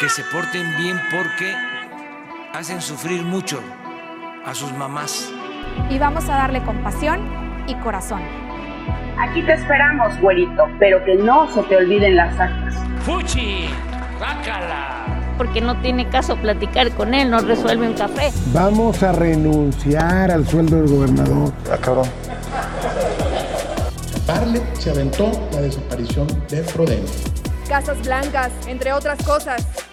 que se porten bien porque hacen sufrir mucho a sus mamás. Y vamos a darle compasión y corazón. Aquí te esperamos, güerito, pero que no se te olviden las actas. ¡Fuchi! ¡Bácala! Porque no tiene caso platicar con él, no resuelve un café. Vamos a renunciar al sueldo del gobernador. Ah, cabrón. Parle se aventó la desaparición de Frodeno. Casas blancas, entre otras cosas.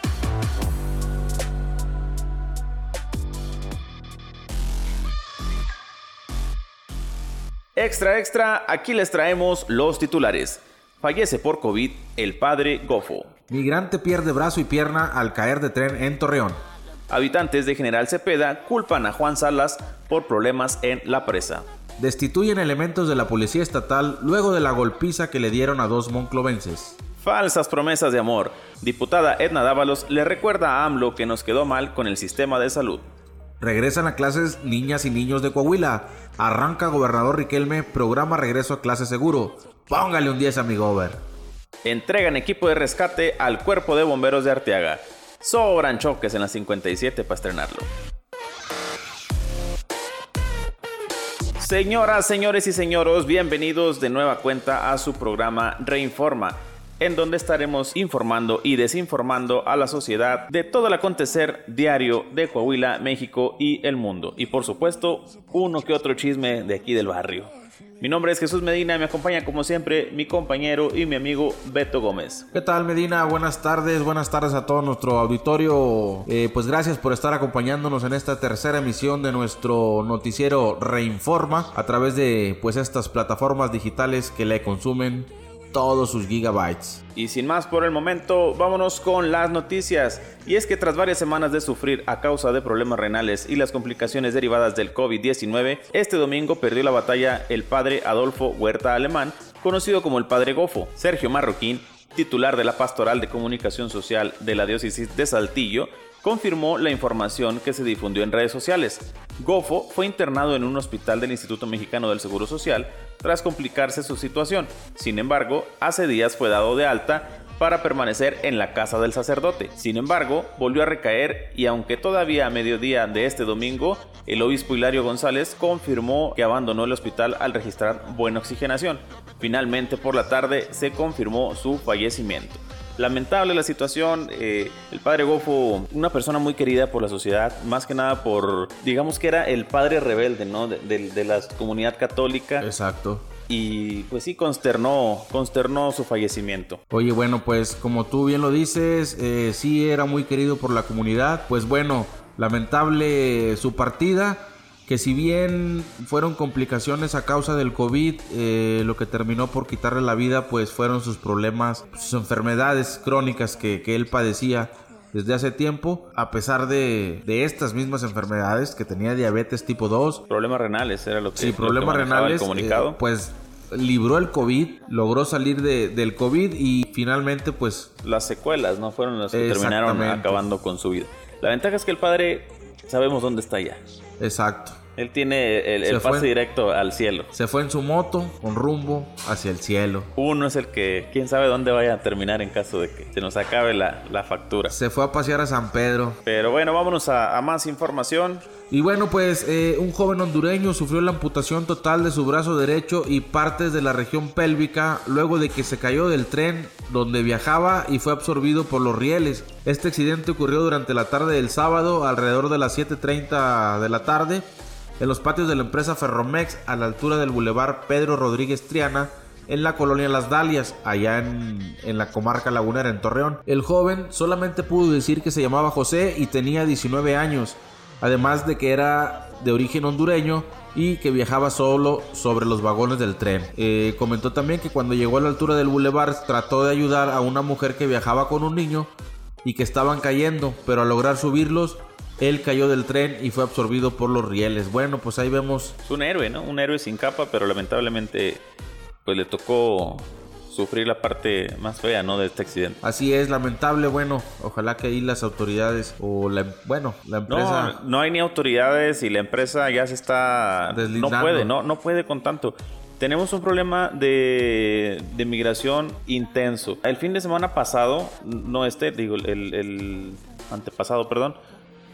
Extra, extra, aquí les traemos los titulares. Fallece por COVID el padre Gofo. Migrante pierde brazo y pierna al caer de tren en Torreón. Habitantes de General Cepeda culpan a Juan Salas por problemas en la presa. Destituyen elementos de la policía estatal luego de la golpiza que le dieron a dos monclovenses. Falsas promesas de amor. Diputada Edna Dávalos le recuerda a AMLO que nos quedó mal con el sistema de salud. Regresan a clases niñas y niños de Coahuila. Arranca gobernador Riquelme, programa regreso a clase seguro. Póngale un 10 a mi. Entregan equipo de rescate al cuerpo de bomberos de Arteaga. Sobran choques en la 57 para estrenarlo. Señoras, señores y señoros, bienvenidos de nueva cuenta a su programa Reinforma en donde estaremos informando y desinformando a la sociedad de todo el acontecer diario de Coahuila, México y el mundo. Y por supuesto, uno que otro chisme de aquí del barrio. Mi nombre es Jesús Medina, me acompaña como siempre mi compañero y mi amigo Beto Gómez. ¿Qué tal Medina? Buenas tardes, buenas tardes a todo nuestro auditorio. Eh, pues gracias por estar acompañándonos en esta tercera emisión de nuestro noticiero Reinforma a través de pues estas plataformas digitales que le consumen todos sus gigabytes. Y sin más por el momento, vámonos con las noticias. Y es que tras varias semanas de sufrir a causa de problemas renales y las complicaciones derivadas del COVID-19, este domingo perdió la batalla el padre Adolfo Huerta Alemán, conocido como el padre Gofo. Sergio Marroquín, titular de la Pastoral de Comunicación Social de la Diócesis de Saltillo, confirmó la información que se difundió en redes sociales. Gofo fue internado en un hospital del Instituto Mexicano del Seguro Social tras complicarse su situación. Sin embargo, hace días fue dado de alta para permanecer en la casa del sacerdote. Sin embargo, volvió a recaer y aunque todavía a mediodía de este domingo, el obispo Hilario González confirmó que abandonó el hospital al registrar buena oxigenación. Finalmente por la tarde se confirmó su fallecimiento. Lamentable la situación. Eh, el padre Gofo, una persona muy querida por la sociedad, más que nada por, digamos que era el padre rebelde, ¿no? De, la comunidad católica. Exacto. Y pues sí, consternó, consternó su fallecimiento. Oye, bueno, pues como tú bien lo dices, eh, sí era muy querido por la comunidad. Pues bueno, lamentable su partida que si bien fueron complicaciones a causa del COVID, eh, lo que terminó por quitarle la vida pues fueron sus problemas, sus enfermedades crónicas que, él padecía desde hace tiempo, a pesar de, estas mismas enfermedades, que tenía diabetes tipo 2. Problemas renales, era lo que Sí, problemas renales. comunicado. Eh, pues libró el COVID, logró salir del COVID y finalmente pues... Las secuelas, ¿no? Fueron las que terminaron acabando con su vida. La ventaja es que el padre sabemos dónde está ya. Exacto. Él tiene el, pase directo al cielo. Se fue en su moto con rumbo hacia el cielo. Uno es el que, quién sabe dónde vaya a terminar en caso de que se nos acabe la, factura. Se fue a pasear a San Pedro. Pero bueno, vámonos a, más información. Y bueno, pues eh, un joven hondureño sufrió la amputación total de su brazo derecho y partes de la región pélvica luego de que se cayó del tren donde viajaba y fue absorbido por los rieles. Este accidente ocurrió durante la tarde del sábado alrededor de las 7.30 de la tarde en los patios de la empresa Ferromex a la altura del bulevar Pedro Rodríguez Triana en la colonia Las Dalias, allá en, en, la comarca lagunera en Torreón. El joven solamente pudo decir que se llamaba José y tenía 19 años, además de que era de origen hondureño y que viajaba solo sobre los vagones del tren. Eh, comentó también que cuando llegó a la altura del bulevar trató de ayudar a una mujer que viajaba con un niño y que estaban cayendo, pero al lograr subirlos él cayó del tren y fue absorbido por los rieles. Bueno, pues ahí vemos. Es un héroe, ¿no? Un héroe sin capa, pero lamentablemente pues le tocó sufrir la parte más fea, ¿no? De este accidente. Así es, lamentable. Bueno, ojalá que ahí las autoridades o la, bueno, la empresa. No, no hay ni autoridades y la empresa ya se está. No puede, no, no puede con tanto. tenemos un problema de, de migración intenso. El fin de semana pasado, no este, digo, el, el antepasado, perdón,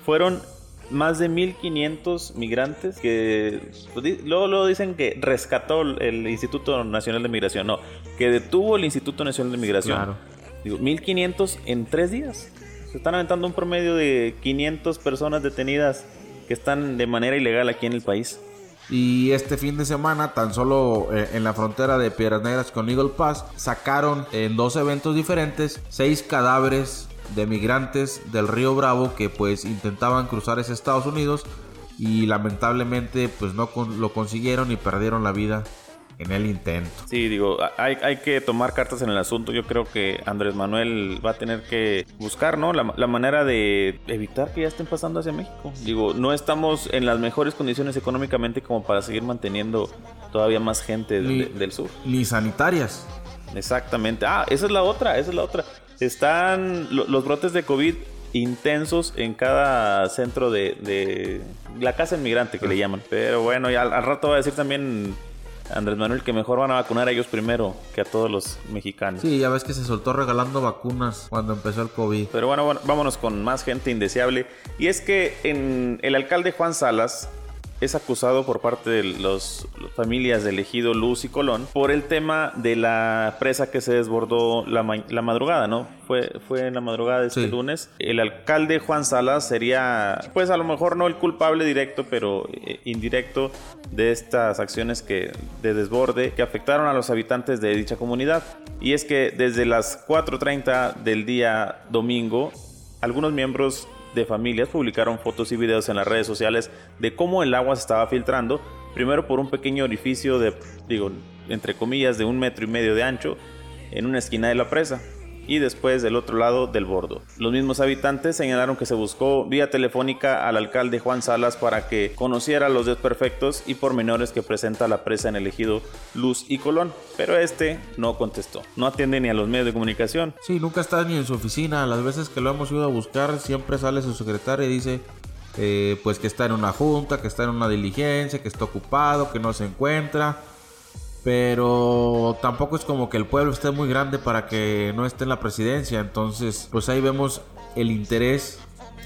fueron más de 1500 migrantes que pues, luego, luego, dicen que rescató el Instituto Nacional de Migración, no, que detuvo el Instituto Nacional de Migración. Claro. Digo, 1500 en tres días. Se están aventando un promedio de 500 personas detenidas que están de manera ilegal aquí en el país. Y este fin de semana, tan solo eh, en la frontera de Piedras Negras con Eagle Pass, sacaron en dos eventos diferentes seis cadáveres de migrantes del río Bravo que pues intentaban cruzar ese Estados Unidos y lamentablemente pues no lo consiguieron y perdieron la vida en el intento. Sí, digo, hay, hay, que tomar cartas en el asunto. Yo creo que Andrés Manuel va a tener que buscar, ¿no? La, la, manera de evitar que ya estén pasando hacia México. Digo, no estamos en las mejores condiciones económicamente como para seguir manteniendo todavía más gente del sur. Ni sanitarias. Exactamente. Ah, esa es la otra, esa es la otra. Están los brotes de COVID intensos en cada centro de, la casa inmigrante que le llaman. Pero bueno, y al, rato va a decir también Andrés Manuel que mejor van a vacunar a ellos primero que a todos los mexicanos. Sí, ya ves que se soltó regalando vacunas cuando empezó el COVID. Pero bueno, bueno vámonos con más gente indeseable. Y es que en el alcalde Juan Salas es acusado por parte de las familias de elegido Luz y Colón por el tema de la presa que se desbordó la, madrugada, ¿no? Fue, fue en la madrugada de este lunes. El alcalde Juan Salas sería, pues a lo mejor no el culpable directo, pero eh, indirecto de estas acciones que, de desborde que afectaron a los habitantes de dicha comunidad. Y es que desde las 4.30 del día domingo, algunos miembros de familias publicaron fotos y videos en las redes sociales de cómo el agua se estaba filtrando, primero por un pequeño orificio de, digo, entre comillas, de un metro y medio de ancho en una esquina de la presa y después del otro lado del bordo. Los mismos habitantes señalaron que se buscó vía telefónica al alcalde Juan Salas para que conociera los desperfectos y pormenores que presenta la presa en el ejido Luz y Colón, pero este no contestó. No atiende ni a los medios de comunicación. Sí, nunca está ni en su oficina. Las veces que lo hemos ido a buscar siempre sale su secretaria y dice eh, pues que está en una junta, que está en una diligencia, que está ocupado, que no se encuentra. Pero tampoco es como que el pueblo esté muy grande para que no esté en la presidencia. Entonces, pues ahí vemos el interés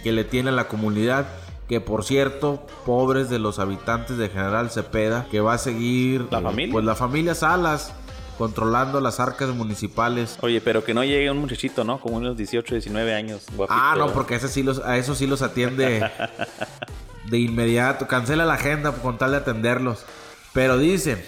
que le tiene la comunidad. Que por cierto, pobres de los habitantes de General Cepeda, que va a seguir la familia. Pues la familia Salas controlando las arcas municipales. Oye, pero que no llegue un muchachito, ¿no? Como unos 18, 19 años. ah, no, porque ese sí los, a eso sí los atiende de inmediato. Cancela la agenda con tal de atenderlos. Pero dicen,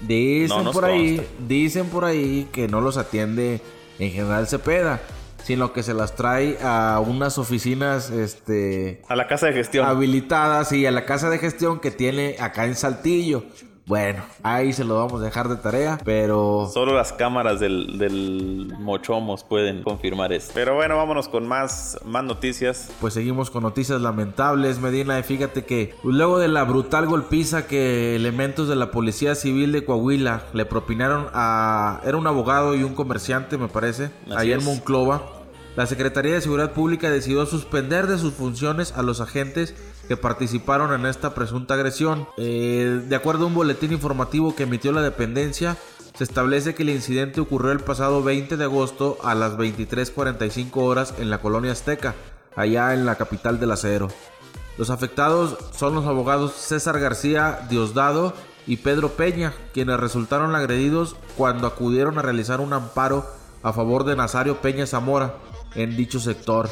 Dicen por ahí, dicen por ahí que no los atiende en General Cepeda, sino que se las trae a unas oficinas, este, a la casa de gestión habilitadas y a la casa de gestión que tiene acá en Saltillo. Bueno, ahí se lo vamos a dejar de tarea, pero... Solo las cámaras del, del Mochomos pueden confirmar esto. Pero bueno, vámonos con más, más noticias. Pues seguimos con noticias lamentables, Medina. Fíjate que luego de la brutal golpiza que elementos de la Policía Civil de Coahuila le propinaron a... Era un abogado y un comerciante, me parece, allá en Monclova. La Secretaría de Seguridad Pública decidió suspender de sus funciones a los agentes que participaron en esta presunta agresión. Eh, de acuerdo a un boletín informativo que emitió la dependencia, se establece que el incidente ocurrió el pasado 20 de agosto a las 23.45 horas en la colonia Azteca, allá en la capital del acero. Los afectados son los abogados César García Diosdado y Pedro Peña, quienes resultaron agredidos cuando acudieron a realizar un amparo a favor de Nazario Peña Zamora en dicho sector.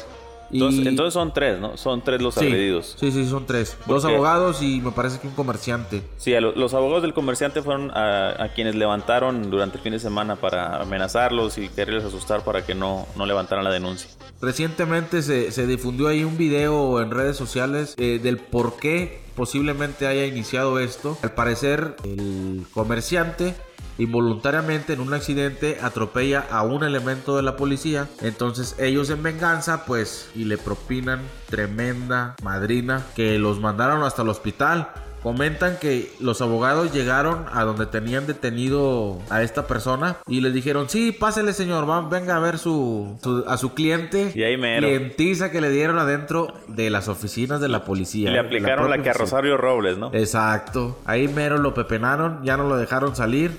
Entonces, son tres, ¿no? Son tres los agredidos. Sí, sí, son tres. Dos abogados y me parece que un comerciante. Sí, los abogados del comerciante fueron a, quienes levantaron durante el fin de semana para amenazarlos y quererles asustar para que no, no levantaran la denuncia. Recientemente se, se difundió ahí un video en redes sociales eh, del por qué posiblemente haya iniciado esto. Al parecer, el comerciante involuntariamente en un accidente atropella a un elemento de la policía. Entonces ellos en venganza pues y le propinan tremenda madrina que los mandaron hasta el hospital. Comentan que los abogados llegaron a donde tenían detenido a esta persona y le dijeron, sí, pásele señor, va, venga a ver su, su- a su cliente. Y ahí mero. Clientiza que le dieron adentro de las oficinas de la policía. Y le la aplicaron la, propia que a. Rosario Robles, ¿no? Exacto. Ahí mero lo pepenaron, ya no lo dejaron salir.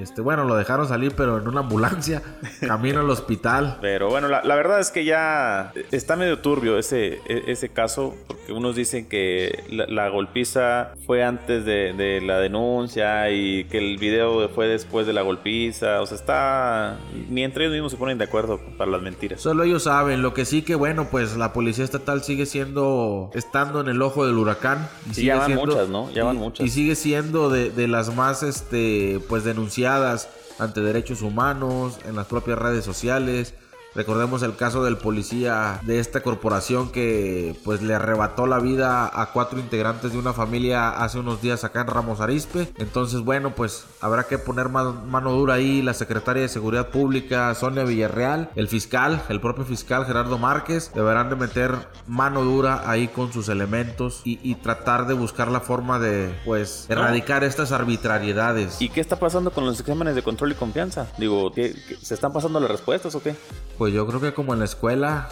Este, bueno, lo dejaron salir, pero en una ambulancia, camino al hospital. Pero bueno, la, la verdad es que ya está medio turbio ese, e- ese caso, porque unos dicen que la, la golpiza fue antes de, de la denuncia y que el video fue después de la golpiza. O sea, está... Ni entre ellos mismos se ponen de acuerdo para las mentiras. Solo ellos saben, lo que sí que bueno, pues la policía estatal sigue siendo, estando en el ojo del huracán. y Sí, ya van siendo- muchas, ¿no? Ya van muchas. Y sigue siendo de, de las más, este, pues denunciadas ante derechos humanos, en las propias redes sociales. Recordemos el caso del policía de esta corporación que pues le arrebató la vida a cuatro integrantes de una familia hace unos días acá en Ramos Arizpe. Entonces bueno pues habrá que poner mano, mano dura ahí la secretaria de Seguridad Pública Sonia Villarreal, el fiscal, el propio fiscal Gerardo Márquez. Deberán de meter mano dura ahí con sus elementos y, y tratar de buscar la forma de pues erradicar estas arbitrariedades. ¿Y qué está pasando con los exámenes de control y confianza? Digo, ¿qué- qué- ¿se están pasando las respuestas o qué? Pues yo creo que como en la escuela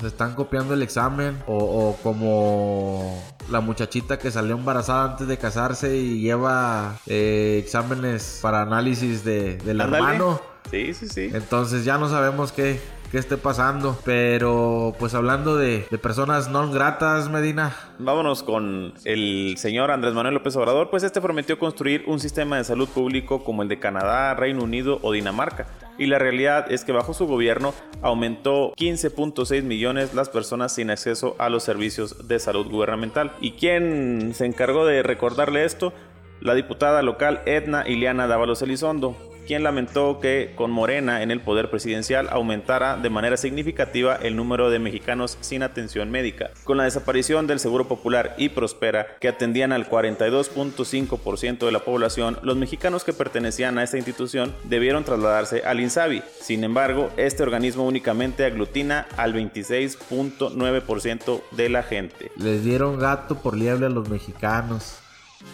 se están copiando el examen o, o como la muchachita que salió embarazada antes de casarse y lleva eh, exámenes para análisis de, del Ándale. hermano. Sí, sí, sí. Entonces ya no sabemos qué, qué esté pasando. Pero pues hablando de, personas no gratas, Medina. Vámonos con el señor Andrés Manuel López Obrador, pues este prometió construir un sistema de salud público como el de Canadá, Reino Unido o Dinamarca. Y la realidad es que bajo su gobierno aumentó 15.6 millones las personas sin acceso a los servicios de salud gubernamental. ¿Y quién se encargó de recordarle esto? La diputada local Edna Ileana Dávalos Elizondo, quien lamentó que con Morena en el poder presidencial aumentara de manera significativa el número de mexicanos sin atención médica. Con la desaparición del Seguro Popular y Prospera, que atendían al 42.5% de la población, los mexicanos que pertenecían a esta institución debieron trasladarse al INSABI. Sin embargo, este organismo únicamente aglutina al 26.9% de la gente. Les dieron gato por liebre a los mexicanos.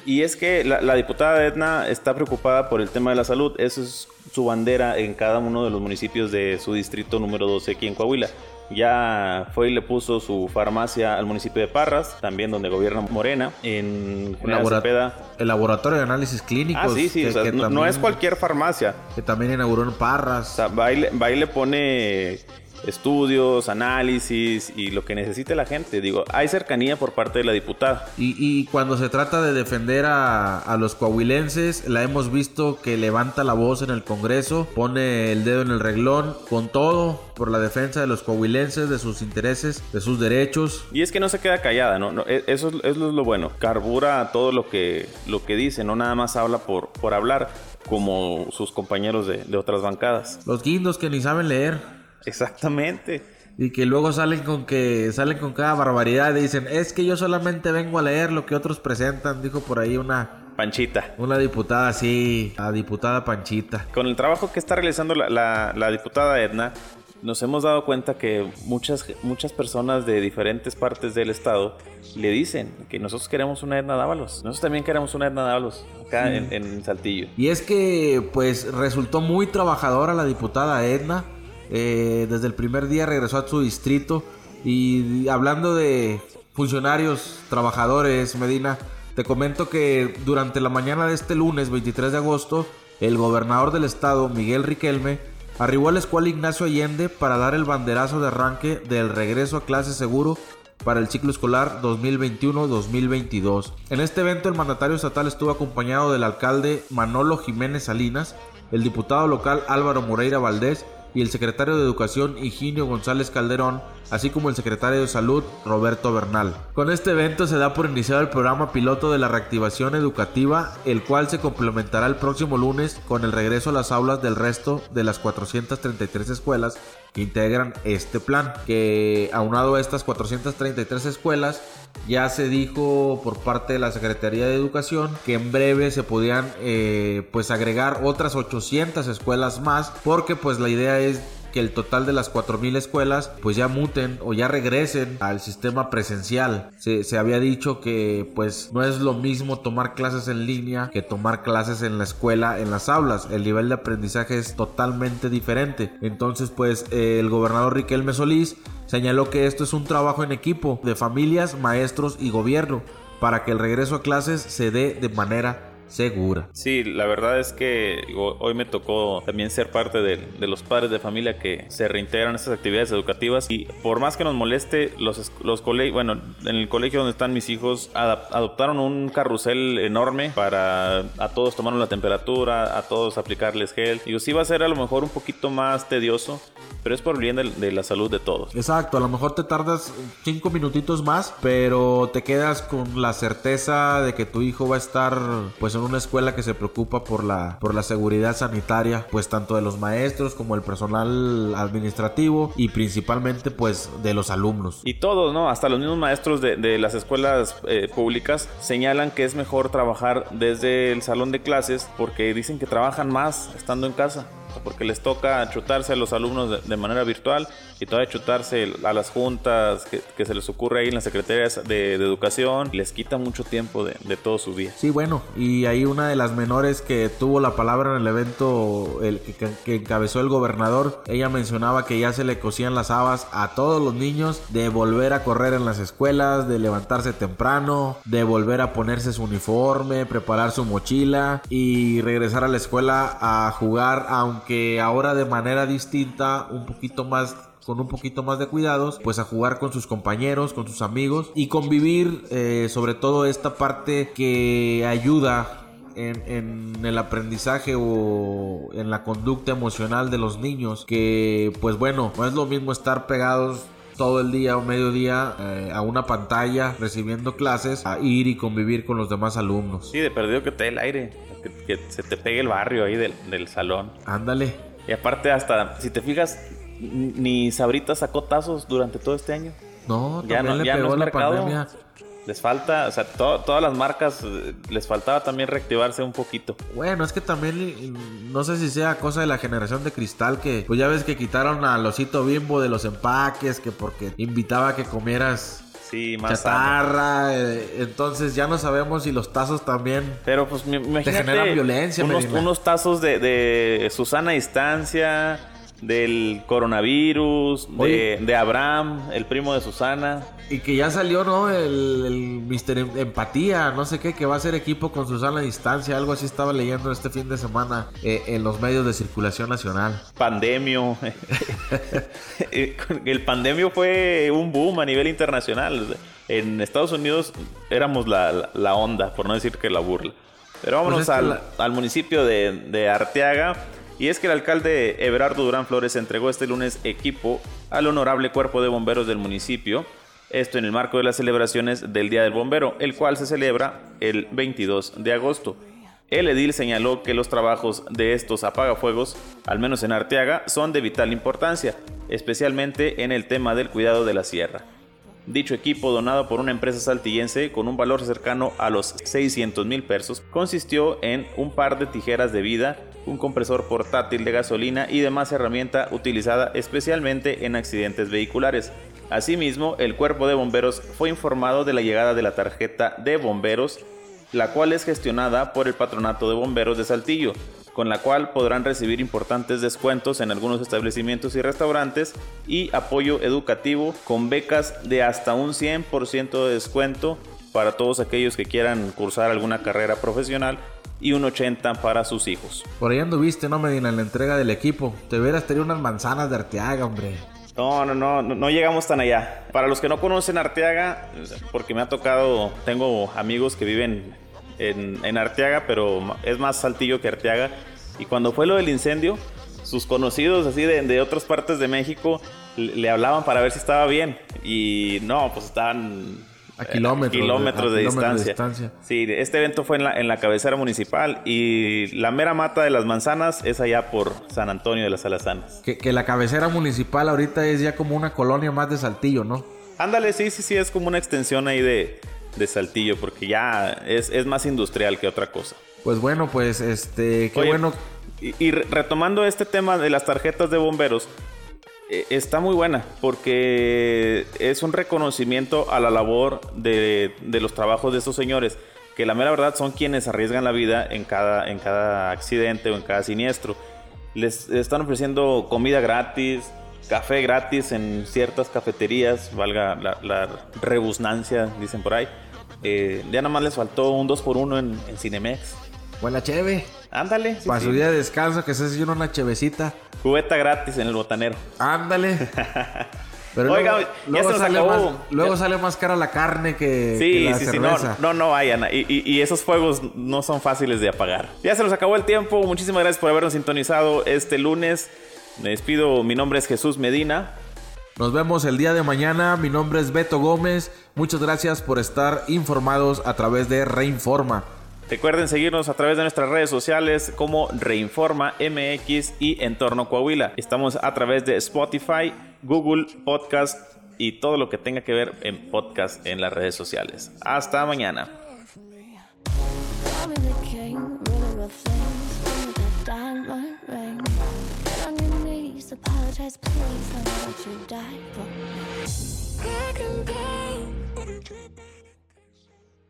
Y es que la, la diputada Edna está preocupada por el tema de la salud. Eso es su bandera en cada uno de los municipios de su distrito número 12 aquí en Coahuila. Ya fue y le puso su farmacia al municipio de Parras, también donde gobierna Morena, en labora- Cepeda. el laboratorio de análisis clínicos. Ah, sí, sí, que- o sea, que no, es cualquier farmacia. Que también inauguró en O Parras. sea, va y le, va y le pone estudios, análisis y lo que necesite la gente. Digo, hay cercanía por parte de la diputada. Y, y cuando se trata de defender a, a los coahuilenses, la hemos visto que levanta la voz en el Congreso, pone el dedo en el reglón, con todo por la defensa de los coahuilenses, de sus intereses, de sus derechos. Y es que no se queda callada, ¿no? No, e- eso, es, eso es lo bueno. Carbura todo lo que, lo que dice, no nada más habla por, por hablar, como sus compañeros de, de otras bancadas. Los guindos que ni saben leer. Exactamente. Y que luego salen con que salen con cada barbaridad y dicen, es que yo solamente vengo a leer lo que otros presentan, dijo por ahí una, Panchita. una diputada así, la diputada Panchita. Con el trabajo que está realizando la, la- la diputada Edna, nos hemos dado cuenta que muchas, muchas personas de diferentes partes del estado le dicen que nosotros queremos una Edna Dávalos. Nosotros también queremos una Edna Dávalos acá en, en Saltillo. Y es que pues resultó muy trabajadora la diputada Edna. Eh, desde el primer día regresó a su distrito. Y hablando de funcionarios, trabajadores, Medina, te comento que durante la mañana de este lunes 23 de agosto, el gobernador del estado, Miguel Riquelme, arribó a la escuela Ignacio Allende para dar el banderazo de arranque del regreso a clase seguro para el ciclo escolar 2021-2022. En este evento el mandatario estatal estuvo acompañado del alcalde Manolo Jiménez Salinas, el diputado local Álvaro Moreira Valdés y el secretario de Educación Higinio González Calderón, así como el secretario de Salud Roberto Bernal. Con este evento se da por iniciado el programa piloto de la reactivación educativa, el cual se complementará el próximo lunes con el regreso a las aulas del resto de las 433 escuelas integran este plan, que aunado a estas 433 escuelas, ya se dijo por parte de la Secretaría de Educación que en breve se podían eh, pues agregar otras 800 escuelas más, porque pues la idea es que el total de las 4.000 escuelas pues ya muten o ya regresen al sistema presencial. Se, había dicho que pues no es lo mismo tomar clases en línea que tomar clases en la escuela, en las aulas. El nivel de aprendizaje es totalmente diferente. Entonces pues eh, el gobernador Riquelme Solís señaló que esto es un trabajo en equipo de familias, maestros y gobierno para que el regreso a clases se dé de manera segura. Sí, la verdad es que hoy me tocó también ser parte de, los padres de familia que se reintegran a estas actividades educativas y por más que nos moleste, los, los colegios, bueno, en el colegio donde están mis hijos adoptaron un carrusel enorme para a todos tomar la temperatura, a todos aplicarles gel. Y sí va a ser a lo mejor un poquito más tedioso, pero es por bien de, la salud de todos. Exacto, a lo mejor te tardas cinco minutitos más, pero te quedas con la certeza de que tu hijo va a estar pues en una escuela que se preocupa por la, por la seguridad sanitaria, pues tanto de los maestros como el personal administrativo y principalmente pues de los alumnos. Y todos, ¿no? Hasta los mismos maestros de, las escuelas eh, públicas señalan que es mejor trabajar desde el salón de clases porque dicen que trabajan más estando en casa porque les toca chutarse a los alumnos de, manera virtual y todavía chutarse a las juntas que, se les ocurre ahí en las secretarías de, educación, les quita mucho tiempo de, todo su día. Sí, bueno, y ahí una de las menores que tuvo la palabra en el evento el que, encabezó el gobernador, ella mencionaba que ya se le cosían las habas a todos los niños de volver a correr en las escuelas, de levantarse temprano, de volver a ponerse su uniforme, preparar su mochila y regresar a la escuela a jugar aunque que ahora de manera distinta, un poquito más con un poquito más de cuidados, pues a jugar con sus compañeros, con sus amigos y convivir, eh, sobre todo esta parte que ayuda en, en, el aprendizaje o en la conducta emocional de los niños, que pues bueno, no es lo mismo estar pegados todo el día o mediodía eh, a una pantalla recibiendo clases a ir y convivir con los demás alumnos. Sí, de perdido que te dé el aire, que, se te pegue el barrio ahí del, del salón. Ándale. Y aparte hasta, si te fijas, ni Sabrita sacó tazos durante todo este año. No, ya no, le ya pegó la pandemia. Les falta, o sea, todas las marcas eh, les faltaba también reactivarse un poquito. Bueno, es que también no sé si sea cosa de la generación de cristal que pues ya ves que quitaron al osito bimbo de los empaques que porque invitaba a que comieras Sí, más chatarra. Eh, entonces ya no sabemos si los tazos también. Pero pues me, imagínate. generan violencia. Unos, unos tazos de, de Susana Distancia del coronavirus, de, Abraham, el primo de Susana. Y que ya salió, ¿no? El, el Mister em-, Empatía, no sé qué, que va a ser equipo con Susana a distancia. Algo así estaba leyendo este fin de semana eh, en los medios de circulación nacional. Pandemio. el pandemio fue un boom a nivel internacional. En Estados Unidos éramos la, onda, por no decir que la burla. Pero vámonos pues al, municipio de, de Arteaga y es que el alcalde Everardo Durán Flores entregó este lunes equipo al honorable cuerpo de bomberos del municipio, esto en el marco de las celebraciones del Día del Bombero, el cual se celebra el 22 de agosto. El edil señaló que los trabajos de estos apagafuegos, al menos en Arteaga, son de vital importancia, especialmente en el tema del cuidado de la sierra. Dicho equipo, donado por una empresa saltillense con un valor cercano a los 600 mil pesos, consistió en un par de tijeras de vida, un compresor portátil de gasolina y demás herramienta utilizada especialmente en accidentes vehiculares. Asimismo, el cuerpo de bomberos fue informado de la llegada de la tarjeta de bomberos, la cual es gestionada por el Patronato de Bomberos de Saltillo, con la cual podrán recibir importantes descuentos en algunos establecimientos y restaurantes y apoyo educativo con becas de hasta un 100% de descuento para todos aquellos que quieran cursar alguna carrera profesional y un 80 para sus hijos. Por ahí anduviste, ¿no, Medina? En la entrega del equipo. Te hubieras tenido unas manzanas de Arteaga, hombre. No, no, no, no, llegamos tan allá. Para los que no conocen Arteaga, porque me ha tocado, tengo amigos que viven en, Arteaga, pero es más Saltillo que Arteaga. Y cuando fue lo del incendio, sus conocidos así de, otras partes de México le, hablaban para ver si estaba bien. Y no, pues estaban a kilómetros, de, distancia. Sí, este evento fue en la, en la cabecera municipal y la mera mata de las manzanas es allá por San Antonio de las Alazanas. Que, que la cabecera municipal ahorita es ya como una colonia más de Saltillo, ¿no? Ándale, sí, sí, sí, es como una extensión ahí de, de Saltillo, porque ya es, más industrial que otra cosa. Pues bueno, pues este, qué bueno. Y, retomando este tema de las tarjetas de bomberos, está muy buena porque es un reconocimiento a la labor de, de, los trabajos de estos señores, que la mera verdad son quienes arriesgan la vida en cada, en cada accidente o en cada siniestro. Les están ofreciendo comida gratis, café gratis en ciertas cafeterías, valga la, la rebusnancia, dicen por ahí. Eh, ya nada más les faltó un 2x1 en, en Cinemex. Buena cheve. Ándale. Para su día de descanso, que se hace una chevecita. Cubeta gratis en el botanero. Ándale. Pero Oiga, luego, ya luego se nos sale acabó. Más, luego sale más cara la carne que, Sí, que la sí, sí, no, cerveza. no, no vayan. Y, y- y esos fuegos no son fáciles de apagar. Ya se nos acabó el tiempo. Muchísimas gracias por habernos sintonizado este lunes. Me despido. Mi nombre es Jesús Medina. Nos vemos el día de mañana. Mi nombre es Beto Gómez. Muchas gracias por estar informados a través de Reinforma. Recuerden seguirnos a través de nuestras redes sociales como Reinforma MX y Entorno Coahuila. Estamos a través de Spotify, Google Podcast y todo lo que tenga que ver en podcast en las redes sociales. Hasta mañana.